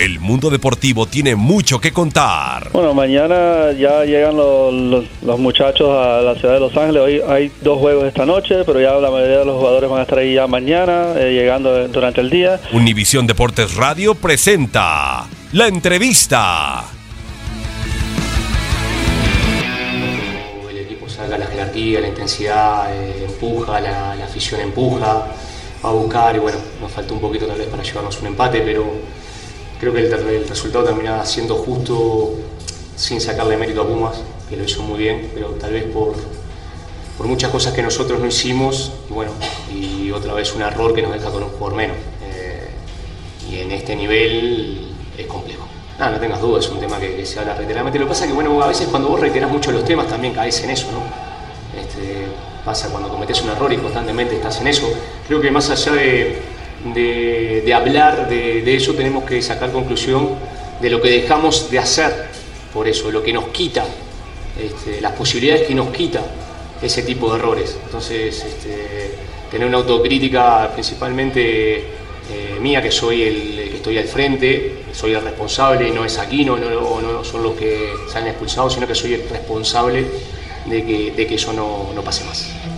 El mundo deportivo tiene mucho que contar. Bueno, mañana ya llegan los, los- los muchachos a la ciudad de Los Ángeles. Hoy hay dos juegos esta noche, pero ya la mayoría de los jugadores van a estar ahí ya mañana, eh, llegando durante el día. Univisión Deportes Radio presenta la entrevista. el equipo saca la jerarquía, la intensidad, eh, empuja, la, la afición empuja, va a buscar y bueno, nos faltó un poquito tal vez para llevarnos un empate, pero creo que el, resultado termina siendo justo sin sacarle mérito a Pumas, que lo hizo muy bien, pero tal vez por, por muchas cosas que nosotros no hicimos y bueno, y otra vez un error que nos deja con un jugador menos. Eh, y en este nivel es complejo. No, no tengas dudas, es un tema que, que se habla reiteradamente. Lo que pasa es que, bueno, a veces cuando vos reiterás mucho los temas también caes en eso, ¿no? Este, pasa cuando cometes un error y constantemente estás en eso. Creo que más allá de, de- de hablar de, de eso, tenemos que sacar conclusión de lo que dejamos de hacer por eso, lo que nos quita, este, las posibilidades que nos quita ese tipo de errores. Entonces, este, tener una autocrítica principalmente eh, mía, que soy el, que estoy al frente, soy el responsable, no es Aquino, no, no, no son los que salen expulsados, sino que soy el responsable de que, de que eso no, no pase más.